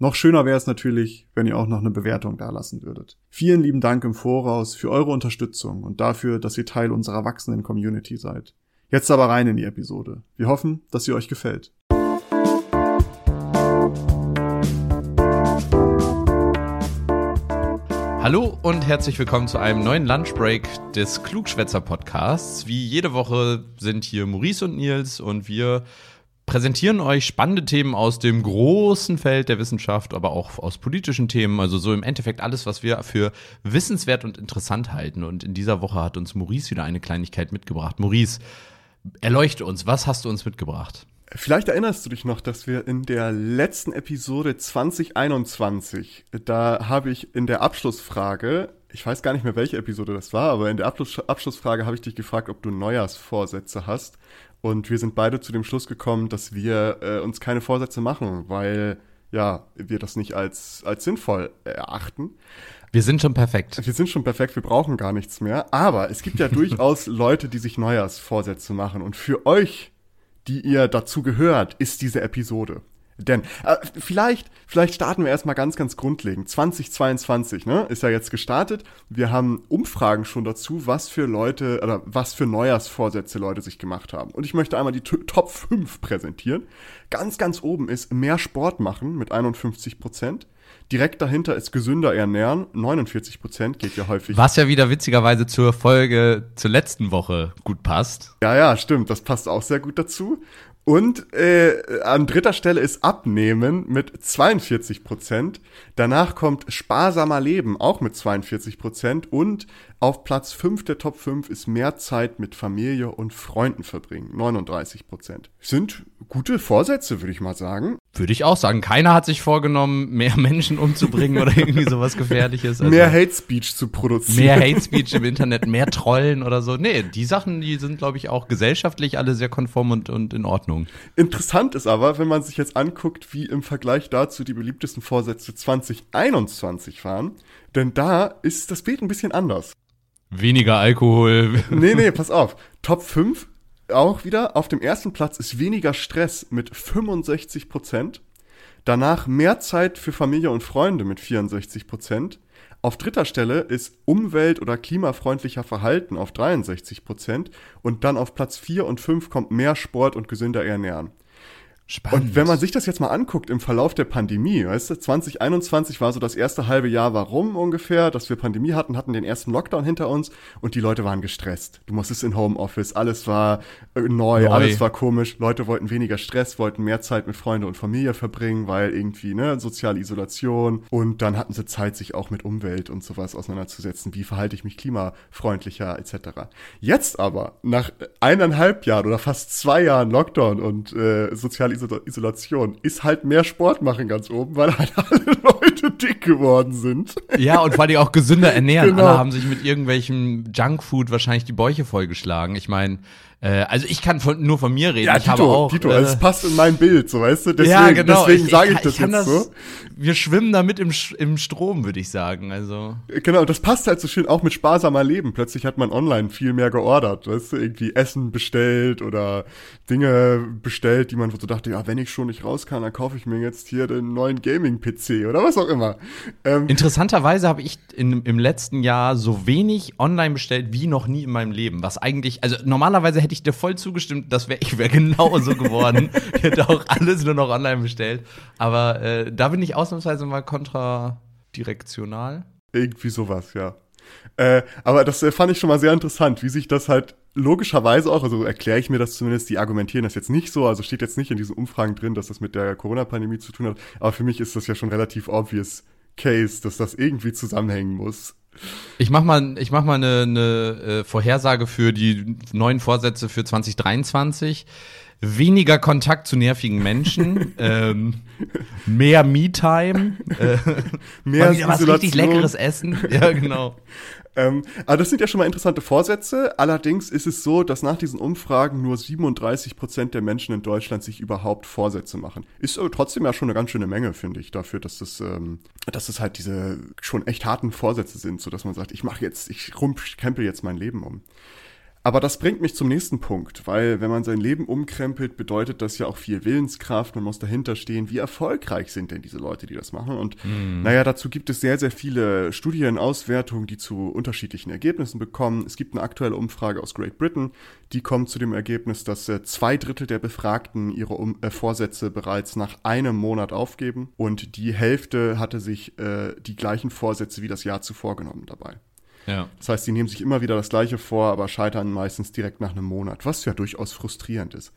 Noch schöner wäre es natürlich, wenn ihr auch noch eine Bewertung dalassen würdet. Vielen lieben Dank im Voraus für eure Unterstützung und dafür, dass ihr Teil unserer wachsenden Community seid. Jetzt aber rein in die Episode. Wir hoffen, dass sie euch gefällt. Hallo und herzlich willkommen zu einem neuen Lunchbreak des Klugschwätzer Podcasts. Wie jede Woche sind hier Maurice und Nils und wir präsentieren euch spannende Themen aus dem großen Feld der Wissenschaft, aber auch aus politischen Themen. Also so im Endeffekt alles, was wir für wissenswert und interessant halten. Und in dieser Woche hat uns Maurice wieder eine Kleinigkeit mitgebracht. Maurice, erleuchte uns, was hast du uns mitgebracht? Vielleicht erinnerst du dich noch, dass wir in der letzten Episode 2021, da habe ich in der Abschlussfrage, ich weiß gar nicht mehr, welche Episode das war, aber in der Abschluss, Abschlussfrage habe ich dich gefragt, ob du Neujahrsvorsätze hast. Und wir sind beide zu dem Schluss gekommen, dass wir äh, uns keine Vorsätze machen, weil ja, wir das nicht als, als sinnvoll erachten. Wir sind schon perfekt. Wir sind schon perfekt, wir brauchen gar nichts mehr. Aber es gibt ja durchaus Leute, die sich Neujahrsvorsätze machen. Und für euch, die ihr dazu gehört, ist diese Episode. Denn äh, vielleicht, vielleicht starten wir erstmal ganz, ganz grundlegend. 2022, ne, ist ja jetzt gestartet. Wir haben Umfragen schon dazu, was für Leute oder was für Neujahrsvorsätze Leute sich gemacht haben. Und ich möchte einmal die Top 5 präsentieren. Ganz, ganz oben ist mehr Sport machen mit 51 Prozent. Direkt dahinter ist gesünder ernähren, 49 Prozent geht ja häufig. Was ja wieder witzigerweise zur Folge zur letzten Woche gut passt. Ja, ja, stimmt, das passt auch sehr gut dazu. Und äh, an dritter Stelle ist Abnehmen mit 42 Prozent. Danach kommt Sparsamer Leben auch mit 42 Prozent. Und auf Platz 5 der Top 5 ist mehr Zeit mit Familie und Freunden verbringen, 39 Prozent. Sind gute Vorsätze, würde ich mal sagen. Würde ich auch sagen. Keiner hat sich vorgenommen, mehr Menschen umzubringen oder irgendwie sowas Gefährliches. Also mehr Hate Speech zu produzieren. Mehr Hate Speech im Internet, mehr Trollen oder so. Nee, die Sachen, die sind, glaube ich, auch gesellschaftlich alle sehr konform und, und in Ordnung. Interessant ist aber, wenn man sich jetzt anguckt, wie im Vergleich dazu die beliebtesten Vorsätze 2021 waren, denn da ist das Bild ein bisschen anders. Weniger Alkohol. Nee, nee, pass auf. Top 5 auch wieder. Auf dem ersten Platz ist weniger Stress mit 65 Prozent. Danach mehr Zeit für Familie und Freunde mit 64 Prozent. Auf dritter Stelle ist umwelt- oder klimafreundlicher Verhalten auf 63 Prozent. Und dann auf Platz 4 und 5 kommt mehr Sport und gesünder Ernähren. Spannend. Und wenn man sich das jetzt mal anguckt im Verlauf der Pandemie, weißt du, 2021 war so das erste halbe Jahr, warum ungefähr, dass wir Pandemie hatten, hatten den ersten Lockdown hinter uns und die Leute waren gestresst. Du musstest in Homeoffice, alles war äh, neu, neu, alles war komisch. Leute wollten weniger Stress, wollten mehr Zeit mit Freunde und Familie verbringen, weil irgendwie, ne, soziale Isolation und dann hatten sie Zeit, sich auch mit Umwelt und sowas auseinanderzusetzen. Wie verhalte ich mich klimafreundlicher etc. Jetzt aber, nach eineinhalb Jahren oder fast zwei Jahren Lockdown und äh, soziale Isolation ist halt mehr Sport machen ganz oben, weil halt alle Leute dick geworden sind. Ja, und weil die auch gesünder ernähren. Genau. Alle haben sich mit irgendwelchem Junkfood wahrscheinlich die Bäuche vollgeschlagen. Ich meine, also ich kann von, nur von mir reden. Ja, ich Tito, habe auch, Tito, äh, es passt in mein Bild, so weißt du. Deswegen, ja, genau. deswegen sage ich, ich, das ich jetzt das, so. Wir schwimmen damit im, im Strom, würde ich sagen. Also genau, das passt halt so schön auch mit sparsamer Leben. Plötzlich hat man online viel mehr geordert, weißt du, irgendwie Essen bestellt oder Dinge bestellt, die man so dachte, ja, wenn ich schon nicht raus kann, dann kaufe ich mir jetzt hier den neuen Gaming-PC oder was auch immer. Ähm, Interessanterweise habe ich in, im letzten Jahr so wenig online bestellt wie noch nie in meinem Leben. Was eigentlich, also normalerweise hätte ich dir voll zugestimmt, das wäre ich wäre genauso geworden. ich hätte auch alles nur noch online bestellt. Aber äh, da bin ich ausnahmsweise mal kontradirektional. Irgendwie sowas, ja. Äh, aber das äh, fand ich schon mal sehr interessant, wie sich das halt logischerweise auch, also erkläre ich mir das zumindest, die argumentieren das jetzt nicht so, also steht jetzt nicht in diesen Umfragen drin, dass das mit der Corona-Pandemie zu tun hat, aber für mich ist das ja schon relativ obvious Case, dass das irgendwie zusammenhängen muss Ich mach mal, ich mach mal eine, eine äh, Vorhersage für die neuen Vorsätze für 2023. Weniger Kontakt zu nervigen Menschen, ähm, mehr Me-Time, äh, Mehr mal wieder was richtig leckeres Essen. Ja, genau. Ähm, aber das sind ja schon mal interessante Vorsätze. Allerdings ist es so, dass nach diesen Umfragen nur 37 Prozent der Menschen in Deutschland sich überhaupt Vorsätze machen. Ist aber trotzdem ja schon eine ganz schöne Menge, finde ich, dafür, dass das, ähm, dass es halt diese schon echt harten Vorsätze sind, so dass man sagt, ich mache jetzt, ich rumkrempel jetzt mein Leben um. Aber das bringt mich zum nächsten Punkt, weil wenn man sein Leben umkrempelt, bedeutet das ja auch viel Willenskraft, man muss dahinter stehen, wie erfolgreich sind denn diese Leute, die das machen. Und naja, dazu gibt es sehr, sehr viele Studienauswertungen, die zu unterschiedlichen Ergebnissen bekommen. Es gibt eine aktuelle Umfrage aus Great Britain, die kommt zu dem Ergebnis, dass äh, zwei Drittel der Befragten ihre um äh, Vorsätze bereits nach einem Monat aufgeben und die Hälfte hatte sich äh, die gleichen Vorsätze wie das Jahr zuvor genommen dabei. Ja. Das heißt, die nehmen sich immer wieder das Gleiche vor, aber scheitern meistens direkt nach einem Monat, was ja durchaus frustrierend ist.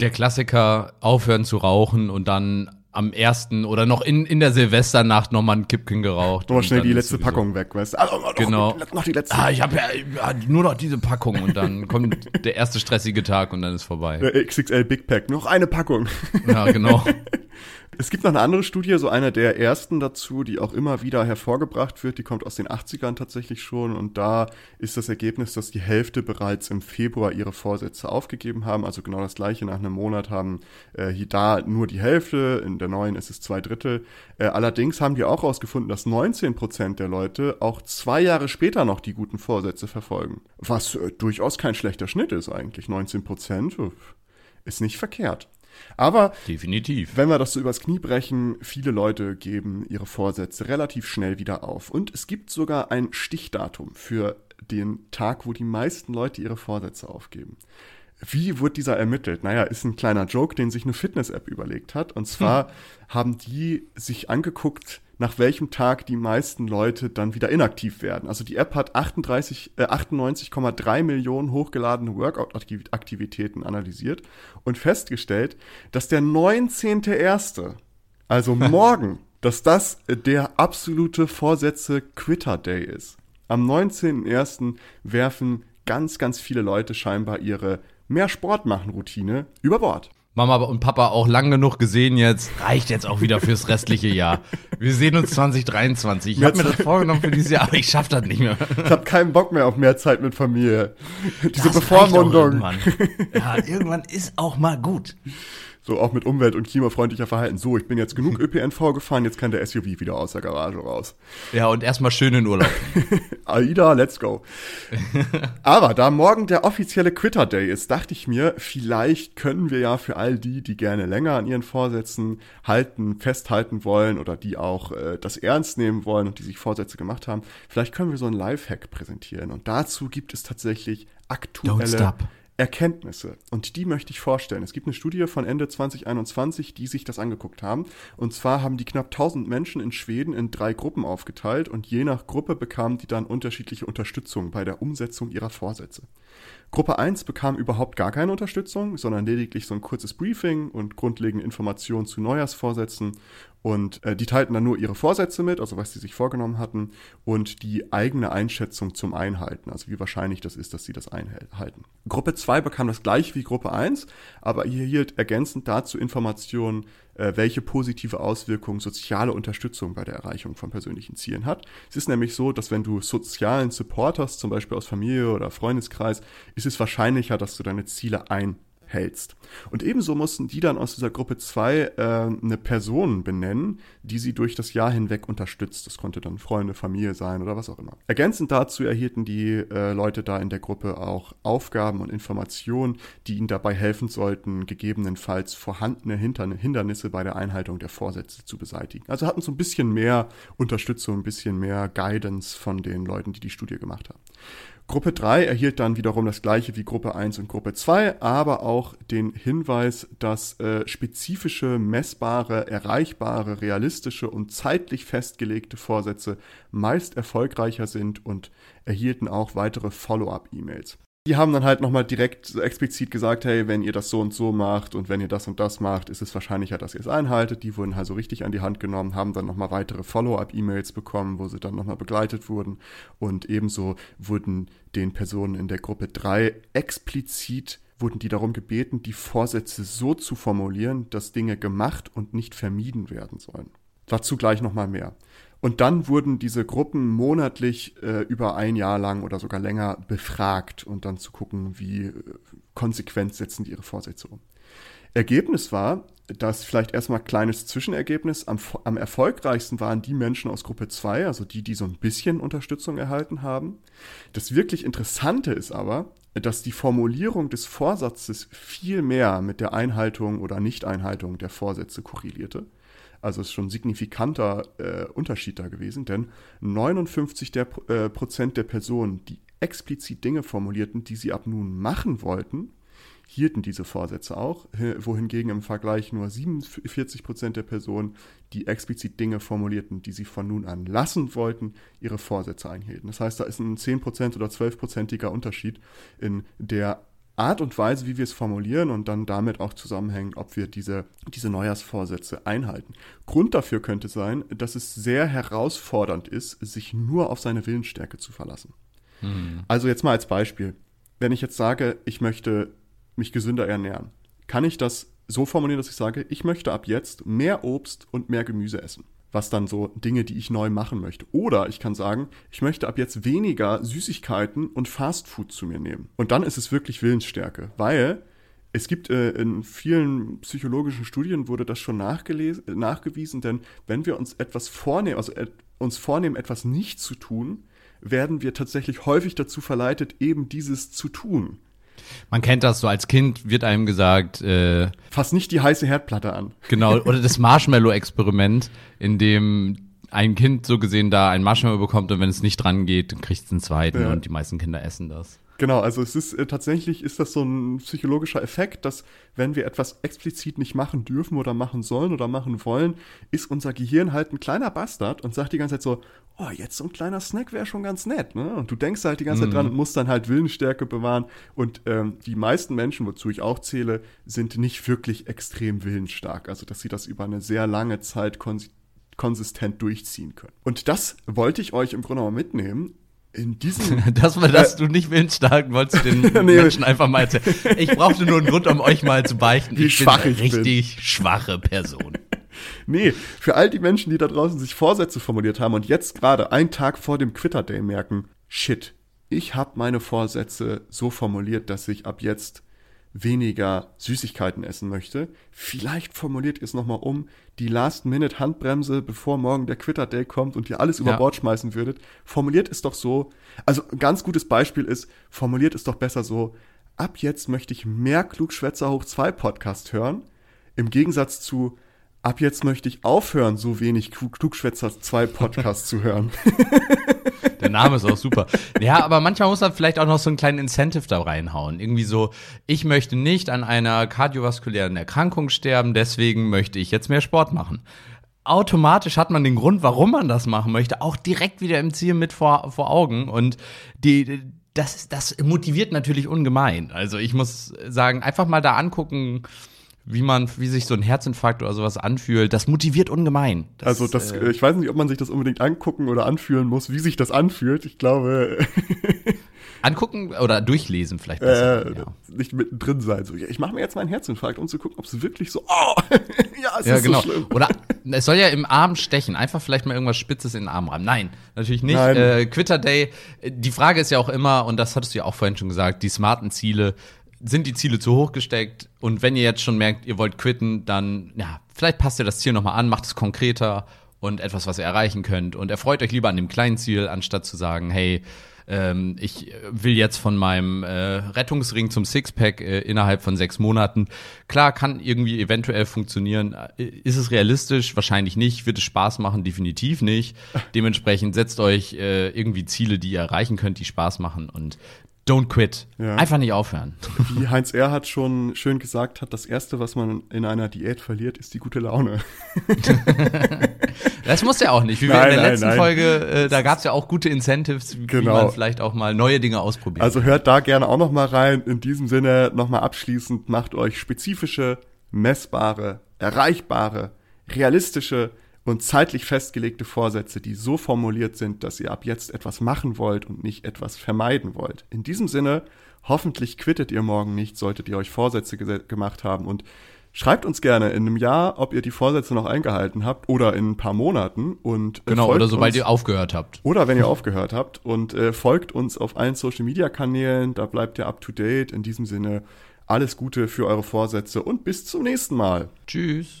Der Klassiker, aufhören zu rauchen und dann am ersten oder noch in, in der Silvesternacht nochmal ein Kippchen geraucht. Nochmal schnell die letzte Packung weg, weißt du? Also, noch, Genau. Noch, noch die letzte. Ah, ich habe ja, ja nur noch diese Packung und dann kommt der erste stressige Tag und dann ist vorbei. Der XXL Big Pack, noch eine Packung. Ja, genau. Es gibt noch eine andere Studie, so eine der ersten dazu, die auch immer wieder hervorgebracht wird. Die kommt aus den 80ern tatsächlich schon. Und da ist das Ergebnis, dass die Hälfte bereits im Februar ihre Vorsätze aufgegeben haben. Also genau das gleiche nach einem Monat haben äh, hier da nur die Hälfte. In der neuen ist es zwei Drittel. Äh, allerdings haben die auch herausgefunden, dass 19 Prozent der Leute auch zwei Jahre später noch die guten Vorsätze verfolgen. Was äh, durchaus kein schlechter Schnitt ist eigentlich. 19 Prozent äh, ist nicht verkehrt. Aber Definitiv. wenn wir das so übers Knie brechen, viele Leute geben ihre Vorsätze relativ schnell wieder auf. Und es gibt sogar ein Stichdatum für den Tag, wo die meisten Leute ihre Vorsätze aufgeben. Wie wird dieser ermittelt? Naja, ist ein kleiner Joke, den sich eine Fitness-App überlegt hat. Und zwar haben die sich angeguckt, nach welchem Tag die meisten Leute dann wieder inaktiv werden. Also die App hat 38, äh, 98,3 Millionen hochgeladene Workout-Aktivitäten analysiert und festgestellt, dass der 19.01., also morgen, dass das der absolute Vorsätze-Quitter-Day ist. Am 19.01. werfen ganz, ganz viele Leute scheinbar ihre mehr Sport machen Routine über Bord. Mama und Papa auch lang genug gesehen jetzt. Reicht jetzt auch wieder fürs restliche Jahr. Wir sehen uns 2023. Ich habe mir das vorgenommen für dieses Jahr, aber ich schaffe das nicht mehr. Ich habe keinen Bock mehr auf mehr Zeit mit Familie. Diese Das Bevormundung. Irgendwann. Ja, irgendwann ist auch mal gut. So auch mit umwelt- und klimafreundlicher Verhalten. So, ich bin jetzt genug ÖPNV gefahren, jetzt kann der SUV wieder aus der Garage raus. Ja, und erstmal schön in Urlaub. AIDA, let's go. Aber da morgen der offizielle Quitter Day ist, dachte ich mir, vielleicht können wir ja für all die, die gerne länger an ihren Vorsätzen halten, festhalten wollen oder die auch äh, das ernst nehmen wollen und die sich Vorsätze gemacht haben, vielleicht können wir so einen Lifehack präsentieren. Und dazu gibt es tatsächlich aktuelle Don't stop. Erkenntnisse. Und die möchte ich vorstellen. Es gibt eine Studie von Ende 2021, die sich das angeguckt haben. Und zwar haben die knapp 1000 Menschen in Schweden in drei Gruppen aufgeteilt und je nach Gruppe bekamen die dann unterschiedliche Unterstützung bei der Umsetzung ihrer Vorsätze. Gruppe 1 bekam überhaupt gar keine Unterstützung, sondern lediglich so ein kurzes Briefing und grundlegende Informationen zu Neujahrsvorsätzen. Und äh, die teilten dann nur ihre Vorsätze mit, also was sie sich vorgenommen hatten, und die eigene Einschätzung zum Einhalten, also wie wahrscheinlich das ist, dass sie das einhalten. Gruppe 2 bekam das gleiche wie Gruppe 1, aber erhielt ergänzend dazu Informationen, äh, welche positive Auswirkungen soziale Unterstützung bei der Erreichung von persönlichen Zielen hat. Es ist nämlich so, dass wenn du sozialen Support hast, zum Beispiel aus Familie oder Freundeskreis, ist es wahrscheinlicher, dass du deine Ziele einhältst. Und ebenso mussten die dann aus dieser Gruppe 2 äh, eine Person benennen, die sie durch das Jahr hinweg unterstützt. Das konnte dann Freunde, Familie sein oder was auch immer. Ergänzend dazu erhielten die äh, Leute da in der Gruppe auch Aufgaben und Informationen, die ihnen dabei helfen sollten, gegebenenfalls vorhandene Hindernisse bei der Einhaltung der Vorsätze zu beseitigen. Also hatten so ein bisschen mehr Unterstützung, ein bisschen mehr Guidance von den Leuten, die die Studie gemacht haben. Gruppe 3 erhielt dann wiederum das gleiche wie Gruppe 1 und Gruppe 2, aber auch den Hinweis, dass äh, spezifische, messbare, erreichbare, realistische und zeitlich festgelegte Vorsätze meist erfolgreicher sind und erhielten auch weitere Follow-up-E-Mails. Die haben dann halt nochmal direkt explizit gesagt, hey, wenn ihr das so und so macht und wenn ihr das und das macht, ist es wahrscheinlicher, dass ihr es einhaltet. Die wurden halt so richtig an die Hand genommen, haben dann nochmal weitere Follow-up-E-Mails bekommen, wo sie dann nochmal begleitet wurden. Und ebenso wurden den Personen in der Gruppe 3 explizit wurden die darum gebeten, die Vorsätze so zu formulieren, dass Dinge gemacht und nicht vermieden werden sollen. Dazu gleich nochmal mehr. Und dann wurden diese Gruppen monatlich äh, über ein Jahr lang oder sogar länger befragt und dann zu gucken, wie äh, konsequent setzen die ihre Vorsätze um. Ergebnis war, dass vielleicht erstmal kleines Zwischenergebnis, am, am erfolgreichsten waren die Menschen aus Gruppe 2, also die, die so ein bisschen Unterstützung erhalten haben. Das wirklich Interessante ist aber, dass die Formulierung des Vorsatzes viel mehr mit der Einhaltung oder Nichteinhaltung der Vorsätze korrelierte. Also ist schon ein signifikanter äh, Unterschied da gewesen, denn 59 der, äh, Prozent der Personen, die explizit Dinge formulierten, die sie ab nun machen wollten, hielten diese Vorsätze auch, wohingegen im Vergleich nur 47 Prozent der Personen, die explizit Dinge formulierten, die sie von nun an lassen wollten, ihre Vorsätze einhielten. Das heißt, da ist ein 10 Prozent oder 12-prozentiger Unterschied in der Art und Weise, wie wir es formulieren und dann damit auch zusammenhängen, ob wir diese, diese Neujahrsvorsätze einhalten. Grund dafür könnte sein, dass es sehr herausfordernd ist, sich nur auf seine Willensstärke zu verlassen. Hm. Also jetzt mal als Beispiel. Wenn ich jetzt sage, ich möchte mich gesünder ernähren, kann ich das so formulieren, dass ich sage, ich möchte ab jetzt mehr Obst und mehr Gemüse essen was dann so Dinge, die ich neu machen möchte. Oder ich kann sagen, ich möchte ab jetzt weniger Süßigkeiten und Fastfood zu mir nehmen. Und dann ist es wirklich Willensstärke, weil es gibt äh, in vielen psychologischen Studien wurde das schon nachgewiesen, denn wenn wir uns etwas vornehmen, also äh, uns vornehmen, etwas nicht zu tun, werden wir tatsächlich häufig dazu verleitet, eben dieses zu tun. Man kennt das so als Kind, wird einem gesagt, äh, fass nicht die heiße Herdplatte an. Genau, oder das Marshmallow-Experiment, in dem ein Kind so gesehen da ein Marshmallow bekommt und wenn es nicht dran geht, dann kriegt es einen zweiten ja. und die meisten Kinder essen das. Genau, also es ist äh, tatsächlich ist das so ein psychologischer Effekt, dass wenn wir etwas explizit nicht machen dürfen oder machen sollen oder machen wollen, ist unser Gehirn halt ein kleiner Bastard und sagt die ganze Zeit so, oh, jetzt so ein kleiner Snack wäre schon ganz nett, ne? Und du denkst halt die ganze Zeit dran mhm. und musst dann halt Willensstärke bewahren. Und ähm, die meisten Menschen, wozu ich auch zähle, sind nicht wirklich extrem willensstark. Also dass sie das über eine sehr lange Zeit kons konsistent durchziehen können. Und das wollte ich euch im Grunde mal mitnehmen in diesem. das war, dass äh, du nicht willensstark wolltest den nee, Menschen einfach mal erzählen. Ich brauchte nur einen Grund, um euch mal zu beichten. Wie ich schwach bin ich richtig bin. schwache Person. nee, für all die Menschen, die da draußen sich Vorsätze formuliert haben und jetzt gerade einen Tag vor dem Quitter Day merken, shit, ich habe meine Vorsätze so formuliert, dass ich ab jetzt weniger Süßigkeiten essen möchte. Vielleicht formuliert ihr es nochmal um, die Last-Minute-Handbremse, bevor morgen der Quitter-Day kommt und ihr alles über ja. Bord schmeißen würdet. Formuliert es doch so, also ein ganz gutes Beispiel ist, formuliert es doch besser so, ab jetzt möchte ich mehr Klugschwätzer hoch 2 Podcast hören, im Gegensatz zu, ab jetzt möchte ich aufhören, so wenig Klugschwätzer 2 Podcast zu hören. Der Name ist auch super. Ja, aber manchmal muss man vielleicht auch noch so einen kleinen Incentive da reinhauen. Irgendwie so, ich möchte nicht an einer kardiovaskulären Erkrankung sterben, deswegen möchte ich jetzt mehr Sport machen. Automatisch hat man den Grund, warum man das machen möchte, auch direkt wieder im Ziel mit vor, vor Augen. Und die, das, das motiviert natürlich ungemein. Also ich muss sagen, einfach mal da angucken, wie man, wie sich so ein Herzinfarkt oder sowas anfühlt, das motiviert ungemein. Das, also das, äh, ich weiß nicht, ob man sich das unbedingt angucken oder anfühlen muss, wie sich das anfühlt. Ich glaube. Angucken oder durchlesen vielleicht besser. Äh, ja. Nicht mittendrin sein. So, ich mache mir jetzt meinen Herzinfarkt, um zu gucken, ob es wirklich so, oh, ja, es ja, ist genau. so schlimm. Oder es soll ja im Arm stechen. Einfach vielleicht mal irgendwas Spitzes in den Arm reiben. Nein, natürlich nicht. Nein. Äh, Quitter Day, die Frage ist ja auch immer, und das hattest du ja auch vorhin schon gesagt, die smarten Ziele sind die Ziele zu hoch gesteckt und wenn ihr jetzt schon merkt, ihr wollt quitten, dann ja, vielleicht passt ihr das Ziel nochmal an, macht es konkreter und etwas, was ihr erreichen könnt und erfreut euch lieber an dem kleinen Ziel, anstatt zu sagen, hey, ähm, ich will jetzt von meinem äh, Rettungsring zum Sixpack äh, innerhalb von sechs Monaten. Klar, kann irgendwie eventuell funktionieren. Äh, ist es realistisch? Wahrscheinlich nicht. Wird es Spaß machen? Definitiv nicht. Dementsprechend setzt euch äh, irgendwie Ziele, die ihr erreichen könnt, die Spaß machen und don't quit. Ja. Einfach nicht aufhören. Wie Heinz Erhardt schon schön gesagt hat, das Erste, was man in einer Diät verliert, ist die gute Laune. Das muss ja auch nicht. Wie wir Nein, in der nein, letzten nein. Folge, äh, da gab es ja auch gute Incentives, wie Genau. man vielleicht auch mal neue Dinge ausprobiert. Also hört da gerne auch noch mal rein. In diesem Sinne nochmal abschließend, macht euch spezifische, messbare, erreichbare, realistische und zeitlich festgelegte Vorsätze, die so formuliert sind, dass ihr ab jetzt etwas machen wollt und nicht etwas vermeiden wollt. In diesem Sinne, hoffentlich quittet ihr morgen nicht, solltet ihr euch Vorsätze gemacht haben und Schreibt uns gerne in einem Jahr, ob ihr die Vorsätze noch eingehalten habt oder in ein paar Monaten und äh, genau, oder sobald uns- ihr aufgehört habt. oder wenn ihr aufgehört habt und äh, folgt uns auf allen Social Media Kanälen, da bleibt ihr up to date. In diesem Sinne alles Gute für eure Vorsätze und bis zum nächsten Mal. Tschüss.